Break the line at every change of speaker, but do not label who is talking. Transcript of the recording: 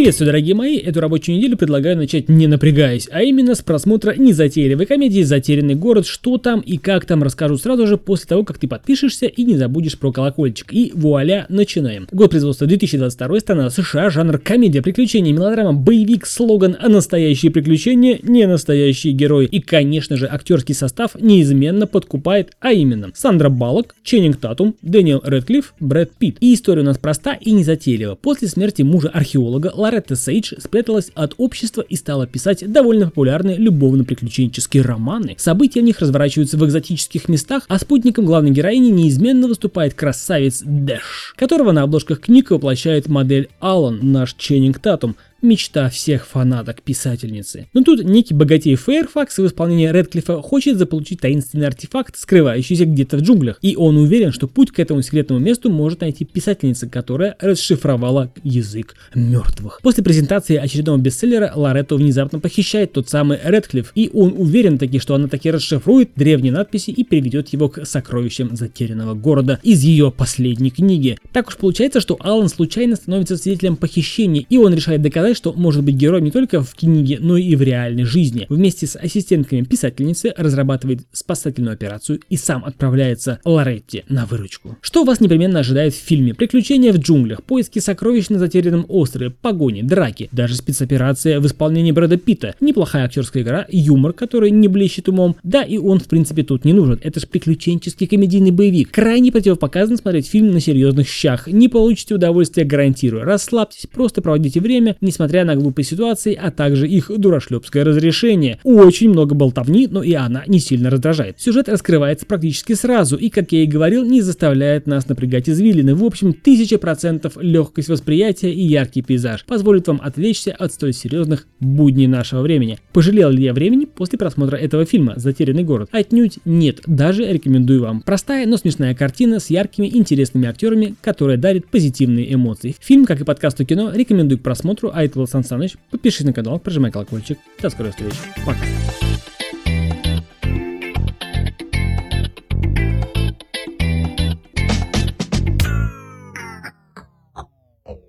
Приветствую, дорогие мои! Эту рабочую неделю предлагаю начать не напрягаясь, а именно с просмотра незатейливой комедии «Затерянный город». Что там и как там расскажу сразу же после того, как ты подпишешься и не забудешь про колокольчик. И вуаля, начинаем. Год производства 2022, страна США, жанр комедия, приключения, мелодрама, боевик, слоган «А настоящие приключения, не настоящие герои». И, конечно же, актерский состав неизменно подкупает, а именно Сандра Баллок, Ченнинг Татум, Дэниел Редклифф, Брэд Питт. И история у нас проста и незатейлива. После смерти мужа-археолога Лоретта Сейдж спряталась от общества и стала писать довольно популярные любовно-приключенческие романы. События в них разворачиваются в экзотических местах, а спутником главной героини неизменно выступает красавец Дэш, которого на обложках книг воплощает модель Алан, наш Ченнинг Татум, мечта всех фанаток писательницы. Но тут некий богатей Фэйрфакс в исполнении Редклиффа хочет заполучить таинственный артефакт, скрывающийся где-то в джунглях, и он уверен, что путь к этому секретному месту может найти писательница, которая расшифровала язык мертвых. После презентации очередного бестселлера Лоретто внезапно похищает тот самый Редклифф, и он уверен таки, что она таки расшифрует древние надписи и приведет его к сокровищам затерянного города из ее последней книги. Так уж получается, что Алан случайно становится свидетелем похищения, и он решает доказать сказать, что может быть героем не только в книге, но и в реальной жизни. Вместе с ассистентками писательницы разрабатывает спасательную операцию и сам отправляется Лоретти на выручку. Что вас непременно ожидает в фильме? Приключения в джунглях, поиски сокровищ на затерянном острове, погони, драки, даже спецоперация в исполнении Брэда Питта, неплохая актерская игра, юмор, который не блещет умом, да и он в принципе тут не нужен, это же приключенческий комедийный боевик. Крайне противопоказано смотреть фильм на серьезных щах, не получите удовольствия, гарантирую. Расслабьтесь, просто проводите время, не несмотря на глупые ситуации, а также их дурашлепское разрешение. Очень много болтовни, но и она не сильно раздражает. Сюжет раскрывается практически сразу и, как я и говорил, не заставляет нас напрягать извилины. В общем, тысяча процентов легкость восприятия и яркий пейзаж позволит вам отвлечься от столь серьезных будней нашего времени. Пожалел ли я времени после просмотра этого фильма «Затерянный город»? Отнюдь нет, даже рекомендую вам. Простая, но смешная картина с яркими, интересными актерами, которая дарит позитивные эмоции. Фильм, как и подкаст о кино, рекомендую к просмотру, а был Сан Саныч. Подпишись на канал, прожимай колокольчик. До скорой встречи. Пока.